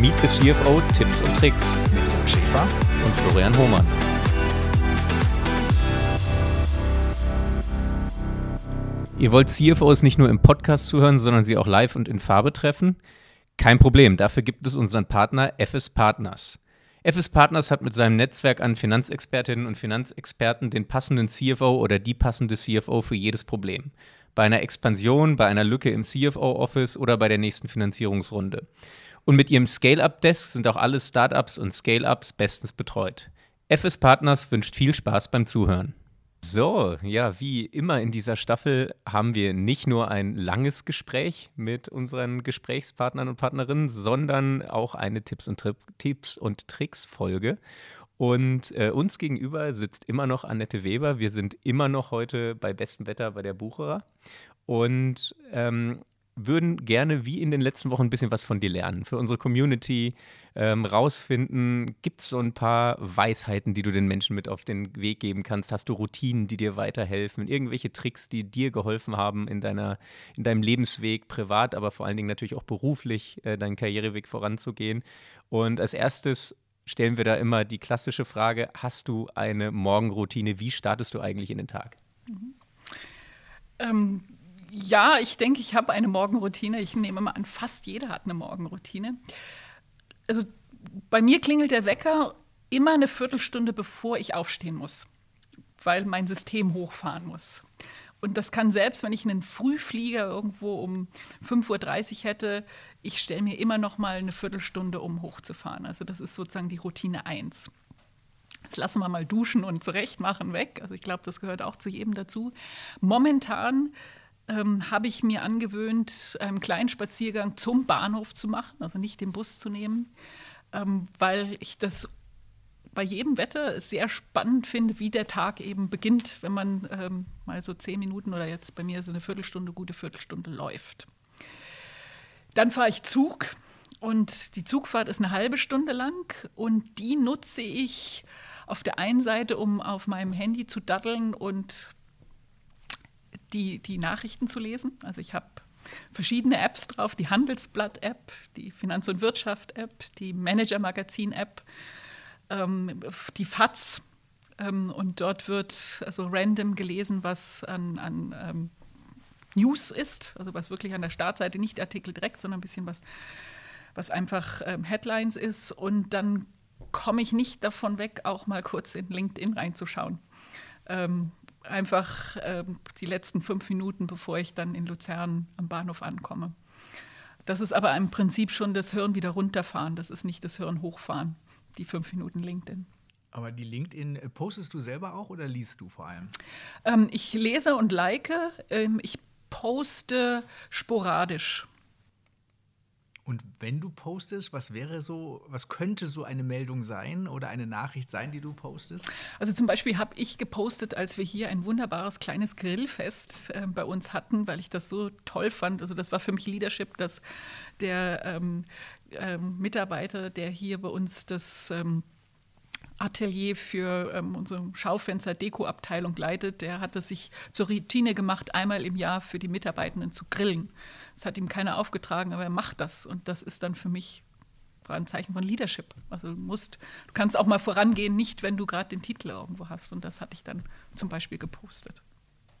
Meet the CFO Tipps und Tricks mit Dirk Schäfer und Florian Hohmann. Ihr wollt CFOs nicht nur im Podcast zuhören, sondern sie auch live und in Farbe treffen? Kein Problem, dafür gibt es unseren Partner FS Partners. FS Partners hat mit seinem Netzwerk an Finanzexpertinnen und Finanzexperten den passenden CFO oder die passende CFO für jedes Problem. Bei einer Expansion, bei einer Lücke im CFO-Office oder bei der nächsten Finanzierungsrunde. Und mit ihrem Scale-Up-Desk sind auch alle Startups und Scale-Ups bestens betreut. FS Partners wünscht viel Spaß beim Zuhören. So, ja, wie immer in dieser Staffel haben wir nicht nur ein langes Gespräch mit unseren Gesprächspartnern und Partnerinnen, sondern auch eine Tipps und, Tri Tipps und Tricks Folge. Und äh, uns gegenüber sitzt immer noch Annette Weber. Wir sind immer noch heute bei bestem Wetter bei der Bucherer. Und ähm, würden gerne wie in den letzten Wochen ein bisschen was von dir lernen. Für unsere Community ähm, rausfinden, gibt es so ein paar Weisheiten, die du den Menschen mit auf den Weg geben kannst? Hast du Routinen, die dir weiterhelfen? Irgendwelche Tricks, die dir geholfen haben in, deiner, in deinem Lebensweg, privat, aber vor allen Dingen natürlich auch beruflich, äh, deinen Karriereweg voranzugehen? Und als erstes stellen wir da immer die klassische Frage, hast du eine Morgenroutine? Wie startest du eigentlich in den Tag? Mhm. Ähm ja, ich denke, ich habe eine Morgenroutine. Ich nehme mal an, fast jeder hat eine Morgenroutine. Also bei mir klingelt der Wecker immer eine Viertelstunde, bevor ich aufstehen muss, weil mein System hochfahren muss. Und das kann selbst, wenn ich einen Frühflieger irgendwo um 5.30 Uhr hätte, ich stelle mir immer noch mal eine Viertelstunde, um hochzufahren. Also das ist sozusagen die Routine 1. Jetzt lassen wir mal duschen und zurechtmachen weg. Also ich glaube, das gehört auch zu jedem dazu. Momentan ähm, habe ich mir angewöhnt, einen kleinen Spaziergang zum Bahnhof zu machen, also nicht den Bus zu nehmen, ähm, weil ich das bei jedem Wetter sehr spannend finde, wie der Tag eben beginnt, wenn man ähm, mal so zehn Minuten oder jetzt bei mir so eine Viertelstunde, gute Viertelstunde läuft. Dann fahre ich Zug und die Zugfahrt ist eine halbe Stunde lang und die nutze ich auf der einen Seite, um auf meinem Handy zu daddeln und die, die Nachrichten zu lesen. Also ich habe verschiedene Apps drauf, die Handelsblatt-App, die Finanz- und Wirtschaft-App, die Manager-Magazin-App, ähm, die FATS. Ähm, und dort wird also random gelesen, was an, an ähm, News ist, also was wirklich an der Startseite, nicht Artikel direkt, sondern ein bisschen was, was einfach ähm, Headlines ist. Und dann komme ich nicht davon weg, auch mal kurz in LinkedIn reinzuschauen. Einfach äh, die letzten fünf Minuten, bevor ich dann in Luzern am Bahnhof ankomme. Das ist aber im Prinzip schon das Hirn wieder runterfahren, das ist nicht das Hirn hochfahren, die fünf Minuten LinkedIn. Aber die LinkedIn äh, postest du selber auch oder liest du vor allem? Ähm, ich lese und like. Ähm, ich poste sporadisch. Und wenn du postest, was wäre so, was könnte so eine Meldung sein oder eine Nachricht sein, die du postest? Also zum Beispiel habe ich gepostet, als wir hier ein wunderbares kleines Grillfest äh, bei uns hatten, weil ich das so toll fand. Also das war für mich Leadership, dass der ähm, ähm, Mitarbeiter, der hier bei uns das ähm, Atelier für ähm, unsere Schaufenster-Deko-Abteilung leitet, der hat es sich zur Routine gemacht, einmal im Jahr für die Mitarbeitenden zu grillen. Das hat ihm keiner aufgetragen, aber er macht das. Und das ist dann für mich ein Zeichen von Leadership. Also du musst, du kannst auch mal vorangehen, nicht wenn du gerade den Titel irgendwo hast. Und das hatte ich dann zum Beispiel gepostet.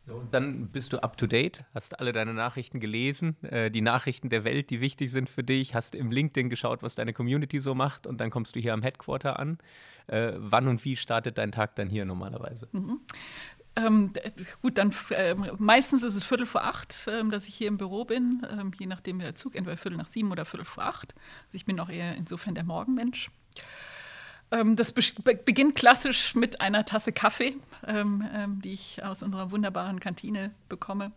So, und dann bist du up to date, hast alle deine Nachrichten gelesen, äh, die Nachrichten der Welt, die wichtig sind für dich, hast im LinkedIn geschaut, was deine Community so macht und dann kommst du hier am Headquarter an. Äh, wann und wie startet dein Tag dann hier normalerweise? Mhm. Ähm, gut, dann äh, meistens ist es Viertel vor acht, äh, dass ich hier im Büro bin, äh, je nachdem der Zug, entweder Viertel nach sieben oder Viertel vor acht. Also ich bin auch eher insofern der Morgenmensch. Ähm, das be beginnt klassisch mit einer Tasse Kaffee, ähm, ähm, die ich aus unserer wunderbaren Kantine bekomme.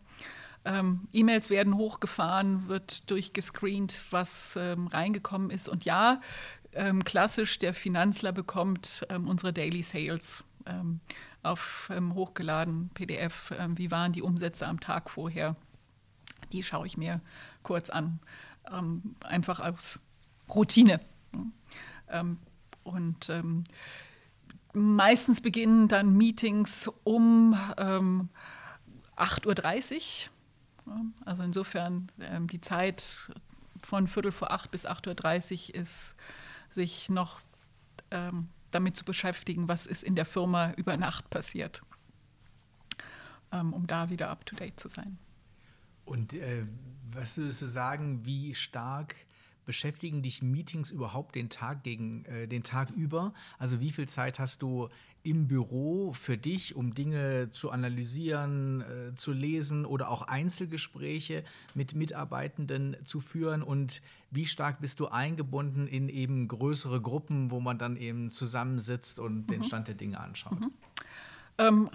Ähm, E-Mails werden hochgefahren, wird durchgescreent, was ähm, reingekommen ist. Und ja, klassisch, der Finanzler bekommt unsere Daily Sales auf ähm, hochgeladen, PDF, ähm, wie waren die Umsätze am Tag vorher. Die schaue ich mir kurz an, ähm, einfach aus Routine. Ähm, und ähm, meistens beginnen dann Meetings um 8.30 ähm, Uhr. Also insofern die Zeit von Viertel vor acht bis 8.30 Uhr ist, sich noch ähm, damit zu beschäftigen, was ist in der Firma über Nacht passiert, ähm, um da wieder up-to-date zu sein. Und äh, was würdest du sagen, wie stark beschäftigen dich Meetings überhaupt den Tag gegen äh, den Tag über? Also wie viel Zeit hast du im Büro für dich, um Dinge zu analysieren, äh, zu lesen oder auch Einzelgespräche mit Mitarbeitenden zu führen? Und wie stark bist du eingebunden in eben größere Gruppen, wo man dann eben zusammensitzt und mhm. den Stand der Dinge anschaut? Mhm. Ähm,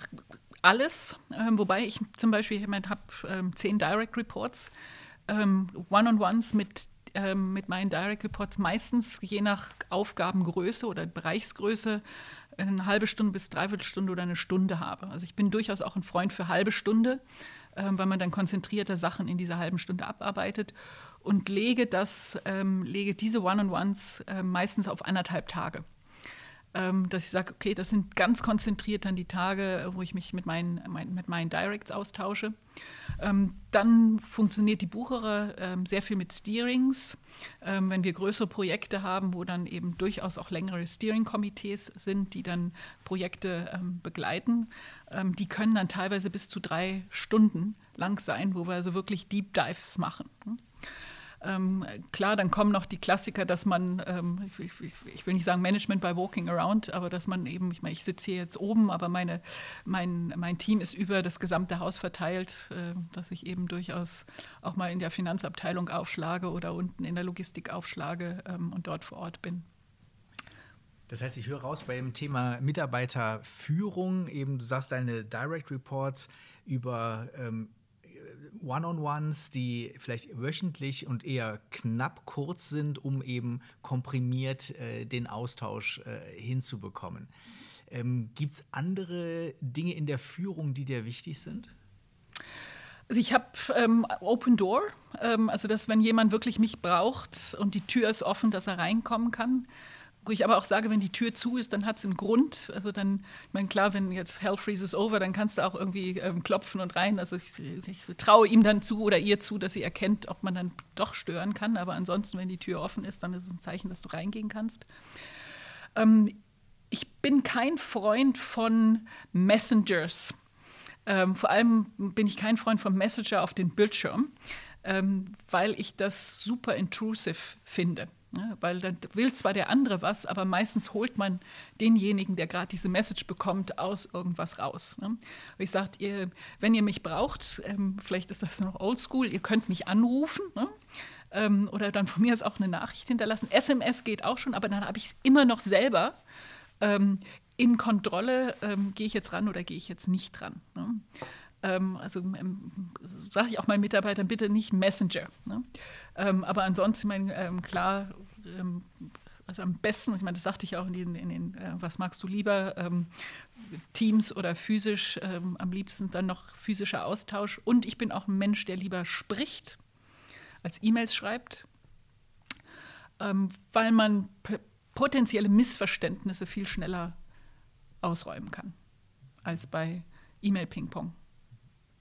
alles, ähm, wobei ich zum Beispiel, ich habe ähm, zehn Direct Reports, ähm, One-on-Ones mit ähm, mit meinen Direct Reports meistens je nach Aufgabengröße oder Bereichsgröße eine halbe Stunde bis dreiviertel Stunde oder eine Stunde habe. Also ich bin durchaus auch ein Freund für halbe Stunde, ähm, weil man dann konzentrierte Sachen in dieser halben Stunde abarbeitet und lege das, ähm, lege diese One-on-Ones äh, meistens auf anderthalb Tage ähm, dass ich sage, okay, das sind ganz konzentriert dann die Tage, wo ich mich mit meinen, mein, mit meinen Directs austausche. Ähm, dann funktioniert die Bucherer ähm, sehr viel mit Steerings. Ähm, wenn wir größere Projekte haben, wo dann eben durchaus auch längere Steering-Komitees sind, die dann Projekte ähm, begleiten, ähm, die können dann teilweise bis zu drei Stunden lang sein, wo wir also wirklich Deep Dives machen. Ähm, klar, dann kommen noch die Klassiker, dass man, ähm, ich, ich, ich, will nicht sagen Management by Walking Around, aber dass man eben, ich meine, ich sitze hier jetzt oben, aber meine, mein, mein Team ist über das gesamte Haus verteilt, äh, dass ich eben durchaus auch mal in der Finanzabteilung aufschlage oder unten in der Logistik aufschlage ähm, und dort vor Ort bin. Das heißt, ich höre raus bei dem Thema Mitarbeiterführung, eben du sagst deine Direct Reports über ähm, One-on-Ones, die vielleicht wöchentlich und eher knapp kurz sind, um eben komprimiert äh, den Austausch äh, hinzubekommen. Ähm, Gibt es andere Dinge in der Führung, die dir wichtig sind? Also ich habe ähm, Open Door, ähm, also dass wenn jemand wirklich mich braucht und die Tür ist offen, dass er reinkommen kann wo ich aber auch sage, wenn die Tür zu ist, dann hat es einen Grund. Also dann, ich meine, klar, wenn jetzt Hell freezes over, dann kannst du auch irgendwie ähm, klopfen und rein. Also ich, ich, traue ihm dann zu oder ihr zu, dass sie erkennt, ob man dann doch stören kann. Aber ansonsten, wenn die Tür offen ist, dann ist es ein Zeichen, dass du reingehen kannst. Ähm, ich bin kein Freund von Messengers. Ähm, vor allem bin ich kein Freund von Messenger auf den Bildschirm, ähm, weil ich das super intrusive finde. Ja, weil dann will zwar der andere was, aber meistens holt man denjenigen, der gerade diese Message bekommt, aus irgendwas raus. Ne? ich sage, wenn ihr mich braucht, ähm, vielleicht ist das noch oldschool, ihr könnt mich anrufen ne? ähm, oder dann von mir aus auch eine Nachricht hinterlassen. SMS geht auch schon, aber dann habe ich es immer noch selber ähm, in Kontrolle, ähm, gehe ich jetzt ran oder gehe ich jetzt nicht dran. Ne? Ähm, also ähm, sage ich auch meinen Mitarbeitern, bitte nicht Messenger. Ne? Ähm, aber ansonsten, mein, ähm, klar, ähm, also am besten, ich meine, das sagte ich auch in den, in den äh, was magst du lieber, ähm, Teams oder physisch, am liebsten dann noch physischer Austausch. Und ich bin auch ein Mensch, der lieber spricht, als E-Mails schreibt, weil man potenzielle Missverständnisse viel schneller ausräumen kann als bei E-Mail-Ping-Pong.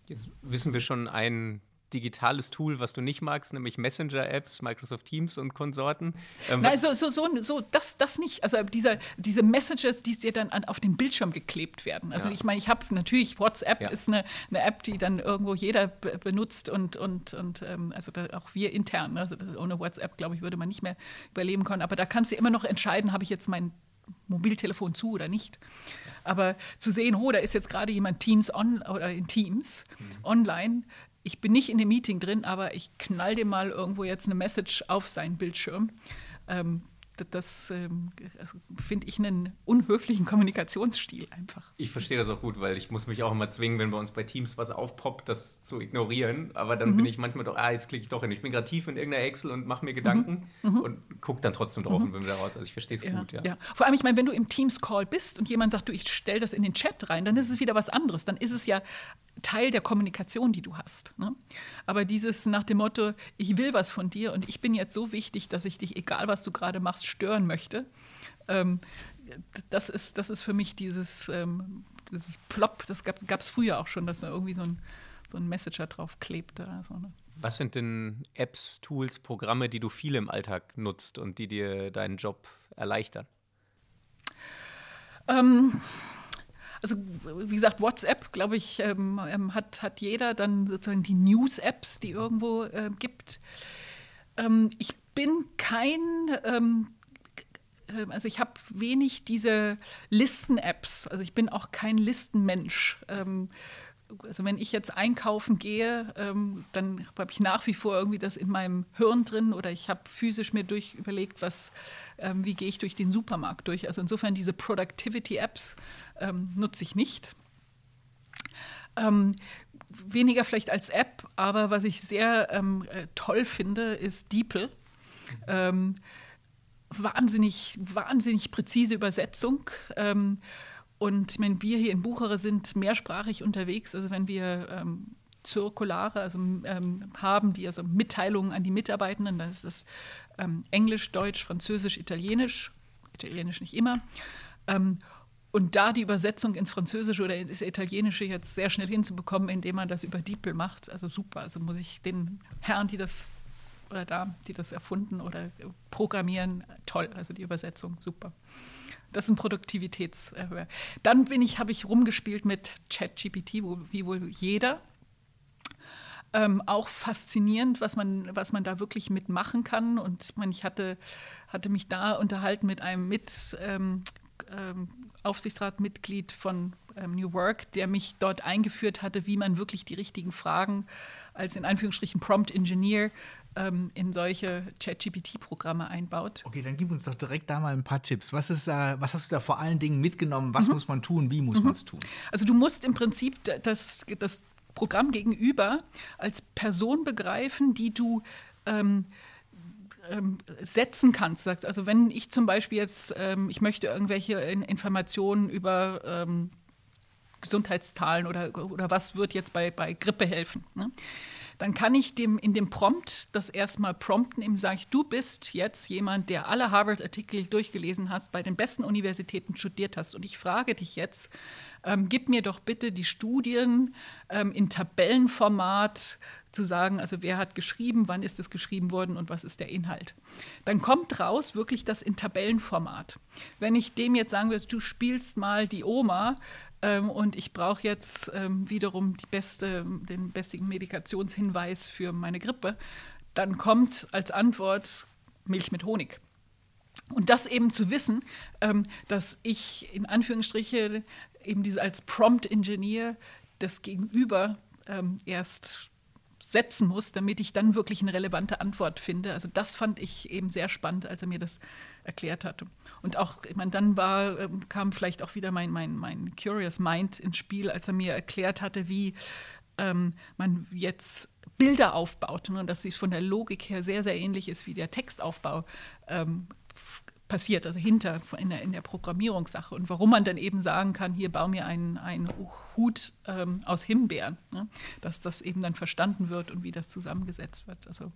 Jetzt wissen wir schon ein digitales Tool, was du nicht magst, nämlich Messenger-Apps, Microsoft Teams und Konsorten. Ähm, Nein, so, so, so, so das, das nicht. Also dieser, diese Messages, die dir dann an, auf den Bildschirm geklebt werden. Also ja. ich meine, ich habe natürlich, WhatsApp ja. ist eine, eine App, die dann irgendwo jeder benutzt und, und, und ähm, also auch wir intern. Ne? Also ohne WhatsApp, glaube ich, würde man nicht mehr überleben können. Aber da kannst du immer noch entscheiden, habe ich jetzt mein Mobiltelefon zu oder nicht. Aber zu sehen, oh, da ist jetzt gerade jemand Teams on oder in Teams mhm. online. Ich bin nicht in dem Meeting drin, aber ich knall dem mal irgendwo jetzt eine Message auf seinen Bildschirm. Ähm, das ähm, also finde ich einen unhöflichen Kommunikationsstil einfach. Ich verstehe das auch gut, weil ich muss mich auch immer zwingen, wenn bei uns bei Teams was aufpoppt, das zu ignorieren. Aber dann mhm. bin ich manchmal doch, ah, jetzt klicke ich doch hin. Ich bin gerade tief in irgendeiner Excel und mache mir Gedanken mhm. mhm. und gucke dann trotzdem drauf mhm. und bin wieder raus. Also ich verstehe es ja, gut, ja. ja. Vor allem, ich meine, wenn du im Teams-Call bist und jemand sagt, du, ich stelle das in den Chat rein, dann ist es wieder was anderes. Dann ist es ja Teil der Kommunikation, die du hast. Ne? Aber dieses nach dem Motto, ich will was von dir und ich bin jetzt so wichtig, dass ich dich, egal was du gerade machst, stören möchte, ähm, das, ist, das ist für mich dieses, ähm, dieses Plop, das gab es früher auch schon, dass da irgendwie so ein, so ein Messenger drauf klebte. Also, ne? Was sind denn Apps, Tools, Programme, die du viel im Alltag nutzt und die dir deinen Job erleichtern? Ähm, also wie gesagt, WhatsApp, glaube ich, ähm, ähm, hat, hat jeder dann sozusagen die News-Apps, die irgendwo äh, gibt. Ähm, ich bin kein, ähm, äh, also ich habe wenig diese Listen-Apps. Also ich bin auch kein Listenmensch. Ähm, also wenn ich jetzt einkaufen gehe, ähm, dann habe ich nach wie vor irgendwie das in meinem Hirn drin oder ich habe physisch mir durch überlegt, was, wie gehe ich durch den Supermarkt durch. Also insofern diese Productivity-Apps ähm, nutze ich nicht. Ähm, weniger vielleicht als App, aber was ich sehr ähm, äh, toll finde, ist DeepL. Ähm, wahnsinnig, wahnsinnig präzise Übersetzung. Und ich meine, wir hier in Buchere sind mehrsprachig unterwegs. Also wenn wir ähm, Zirkulare also, ähm, haben, die also Mitteilungen an die Mitarbeitenden, dann ist das ähm, Englisch, Deutsch, Französisch, Italienisch, Italienisch nicht immer. Und da die Übersetzung ins Französische oder ins Italienische jetzt sehr schnell hinzubekommen, indem man das über DeepL macht, also super. Also muss ich den Herren, die das oder da, die das erfunden oder programmieren, toll. Also die Übersetzung super. Das ist ein Produktivitätserhöher. Dann bin ich, habe ich rumgespielt mit ChatGPT, wie wohl jeder. Ähm, auch faszinierend, was man, was man da wirklich mitmachen kann. Und ich meine, ich hatte, hatte mich da unterhalten mit einem mit ähm, ähm, Aufsichtsratmitglied von ähm, New Work, der mich dort eingeführt hatte, wie man wirklich die richtigen Fragen als in Anführungsstrichen Prompt Engineer ähm, in solche ChatGPT-Programme einbaut. Okay, dann gib uns doch direkt da mal ein paar Tipps. Was, ist, äh, was hast du da vor allen Dingen mitgenommen? Was mhm. muss man tun? Wie muss mhm. man es tun? Also du musst im Prinzip das, das Programm gegenüber als Person begreifen, die du ähm, ähm, setzen kannst. Also wenn ich zum Beispiel jetzt, ähm, ich möchte irgendwelche Informationen über ähm, Gesundheitszahlen oder, oder was wird jetzt bei, bei Grippe helfen. Ne? dann kann ich dem in dem Prompt das erstmal prompten, ihm sage ich, du bist jetzt jemand, der alle Harvard-Artikel durchgelesen hast, bei den besten Universitäten studiert hast. Und ich frage dich jetzt, ähm, gib mir doch bitte die Studien ähm, in Tabellenformat zu sagen, also wer hat geschrieben, wann ist es geschrieben worden und was ist der Inhalt. Dann kommt raus wirklich das in Tabellenformat. Wenn ich dem jetzt sagen würde, du spielst mal die Oma, ähm, und ich brauche jetzt ähm, wiederum beste, den besten Medikationshinweis für meine Grippe. Dann kommt als Antwort Milch mit Honig. Und das eben zu wissen, ähm, dass ich in Anführungsstriche eben diese als Prompt-Engineer das Gegenüber ähm, erst setzen muss, damit ich dann wirklich eine relevante Antwort finde. Also das fand ich eben sehr spannend, als er mir das erklärt hatte. Und auch, ich meine, dann war, ähm, kam vielleicht auch wieder mein, mein, mein Curious Mind ins Spiel, als er mir erklärt hatte, wie ähm, man jetzt Bilder aufbaut und dass es von der Logik her sehr, sehr ähnlich ist wie der Textaufbau. Ähm, passiert, also hinter in der, in der Programmierungssache und warum man dann eben sagen kann, hier bau mir einen, einen Hut ähm, aus Himbeeren, ne? dass das eben dann verstanden wird und wie das zusammengesetzt wird. Also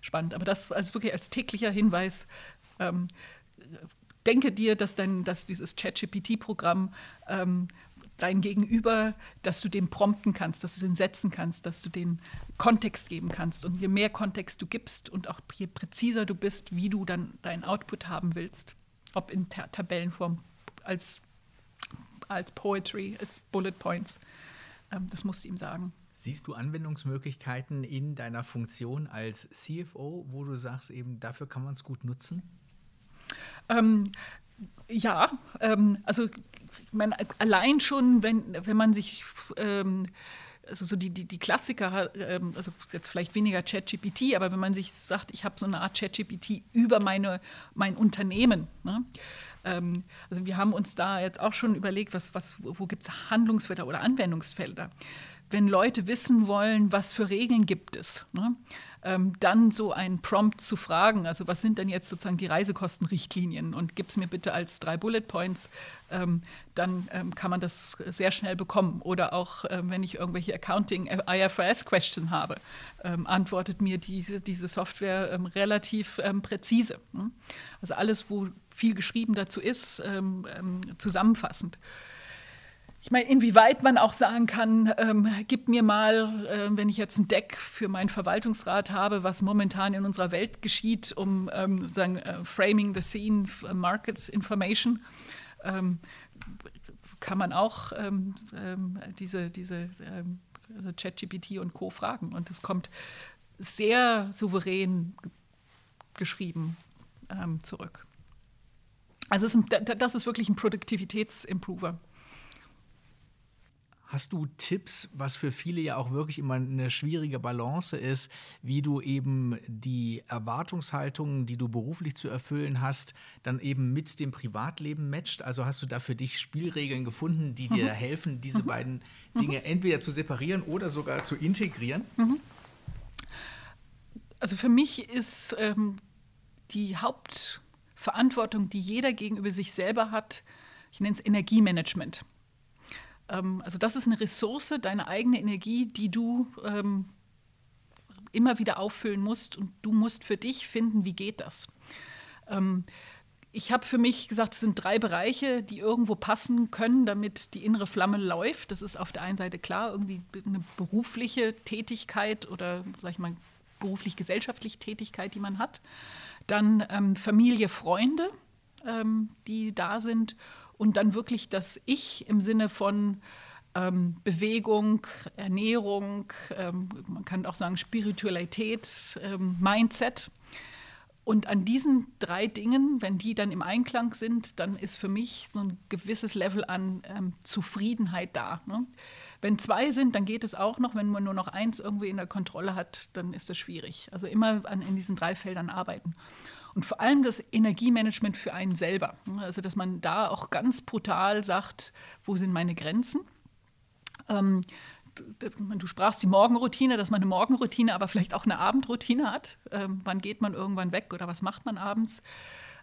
spannend. Aber das als wirklich als täglicher Hinweis, ähm, denke dir, dass, dein, dass dieses ChatGPT-Programm ähm, dein Gegenüber, dass du den prompten kannst, dass du den setzen kannst, dass du den Kontext geben kannst. Und je mehr Kontext du gibst und auch je präziser du bist, wie du dann deinen Output haben willst, ob in Ta Tabellenform, als, als Poetry, als Bullet Points, ähm, das musst du ihm sagen. Siehst du Anwendungsmöglichkeiten in deiner Funktion als CFO, wo du sagst, eben dafür kann man es gut nutzen? Ähm, ja, ähm, also man, allein schon, wenn, wenn man sich, ähm, also so die, die, die Klassiker, ähm, also jetzt vielleicht weniger ChatGPT, aber wenn man sich sagt, ich habe so eine Art ChatGPT über meine, mein Unternehmen. Ne? Ähm, also wir haben uns da jetzt auch schon überlegt, was, was, wo gibt es Handlungsfelder oder Anwendungsfelder wenn Leute wissen wollen, was für Regeln gibt es, ne? Ähm, dann so einen Prompt zu fragen, also was sind denn jetzt sozusagen die Reisekostenrichtlinien und gib es mir bitte als drei Bullet Points, ähm, dann ähm, kann man das sehr schnell bekommen. Oder auch, ähm, wenn ich irgendwelche Accounting-IFRS-Question habe, ähm, antwortet mir diese, diese Software ähm, relativ präzise. Ne? Also alles, wo viel geschrieben dazu ist, zusammenfassend. Ich meine, inwieweit man auch sagen kann, ähm, gib mir mal, äh, wenn ich jetzt ein Deck für meinen Verwaltungsrat habe, was momentan in unserer Welt geschieht, um ähm, sozusagen äh, Framing the Scene, Market Information, ähm, kann man auch ähm, ähm, diese, diese also ChatGPT und Co. fragen. Und es kommt sehr souverän geschrieben ähm, zurück. Also ist ein, das ist wirklich ein Produktivitätsimprover. Hast du Tipps, was für viele ja auch wirklich immer eine schwierige Balance ist, wie du eben die Erwartungshaltungen, die du beruflich zu erfüllen hast, dann eben mit dem Privatleben matcht? Also hast du da für dich Spielregeln gefunden, die dir mhm. helfen, diese mhm. beiden Dinge mhm. entweder zu separieren oder sogar zu integrieren? Mhm. Also für mich ist ähm, die Hauptverantwortung, die jeder gegenüber sich selber hat, ich nenne es Energiemanagement. Ähm, also das ist eine Ressource, deine eigene Energie, die du ähm, immer wieder auffüllen musst und du musst für dich finden, wie geht das. Ähm, ich habe für mich gesagt, es sind drei Bereiche, die irgendwo passen können, damit die innere Flamme läuft. Das ist auf der einen Seite klar, irgendwie eine berufliche Tätigkeit oder, sag ich mal, beruflich-gesellschaftliche Tätigkeit, die man hat. Dann ähm, Familie, Freunde, ähm, die da sind und dann wirklich das Ich im Sinne von ähm, Bewegung, Ernährung, ähm, man kann auch sagen Spiritualität, ähm, Mindset. Und an diesen drei Dingen, wenn die dann im Einklang sind, dann ist für mich so ein gewisses Level an ähm, Zufriedenheit da. Ne? Wenn zwei sind, dann geht es auch noch. Wenn man nur noch eins irgendwie in der Kontrolle hat, dann ist das schwierig. Also immer an, in diesen drei Feldern arbeiten. Und vor allem das Energiemanagement für einen selber. Also, dass man da auch ganz brutal sagt, wo sind meine Grenzen? Ähm, du sprachst die Morgenroutine, dass man eine Morgenroutine, aber vielleicht auch eine Abendroutine hat. Ähm, wann geht man irgendwann weg oder was macht man abends?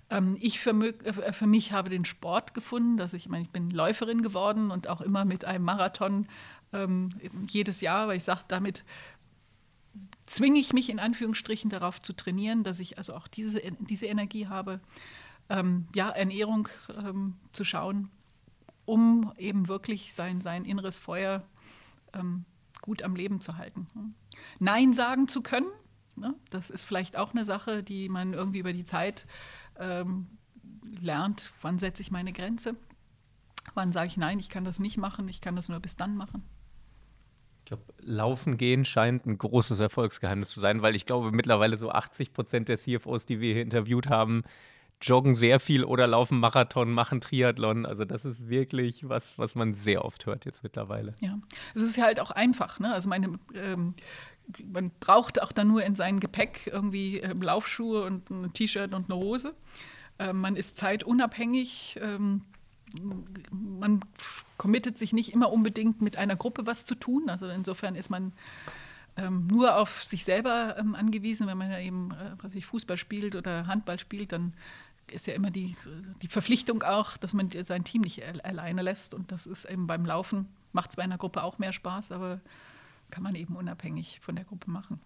Ähm, ich für, äh, für, mich habe den Sport gefunden, dass ich, ich meine, ich bin Läuferin geworden und auch immer mit einem Marathon ähm, jedes Jahr, weil ich sage, damit zwinge ich mich in Anführungsstrichen darauf zu trainieren, dass ich also auch diese, diese Energie habe, ähm, ja, Ernährung ähm, zu schauen, um eben wirklich sein, sein inneres Feuer ähm, gut am Leben zu halten. Nein sagen zu können, ne? das ist vielleicht auch eine Sache, die man irgendwie über die Zeit ähm, lernt. Wann setze ich meine Grenze? Wann sage ich nein, ich kann das nicht machen, ich kann das nur bis dann machen? Ich glaube, Laufen gehen scheint ein großes Erfolgsgeheimnis zu sein, weil ich glaube, mittlerweile so 80 Prozent der CFOs, die wir hier interviewt haben, joggen sehr viel oder laufen Marathon, machen Triathlon. Also das ist wirklich was, was man sehr oft hört jetzt mittlerweile. Ja, es ist ja halt auch einfach. Ne? Also meine, ähm, man braucht auch dann nur in sein Gepäck irgendwie äh, Laufschuhe und ein T-Shirt und eine Hose. Äh, man ist zeitunabhängig. Ähm, man committet sich nicht immer unbedingt mit einer Gruppe was zu tun. Also insofern ist man ähm, nur auf sich selber ähm, angewiesen. Wenn man ja eben äh, was ich, Fußball spielt oder Handball spielt, dann ist ja immer die, die Verpflichtung auch, dass man sein Team nicht alleine lässt. Und das ist eben beim Laufen, macht es bei einer Gruppe auch mehr Spaß, aber kann man eben unabhängig von der Gruppe machen.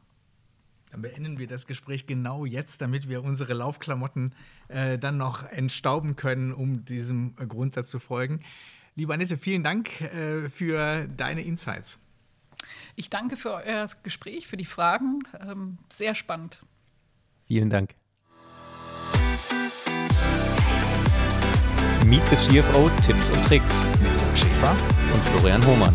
Dann beenden wir das Gespräch genau jetzt, damit wir unsere Laufklamotten äh, dann noch entstauben können, um diesem Grundsatz zu folgen. Liebe Annette, vielen Dank äh, für deine Insights. Ich danke für euer Gespräch, für die Fragen. Ähm, sehr spannend. Vielen Dank. Meet the CFO Tipps und Tricks mit Dirk Schäfer und Florian Hohmann.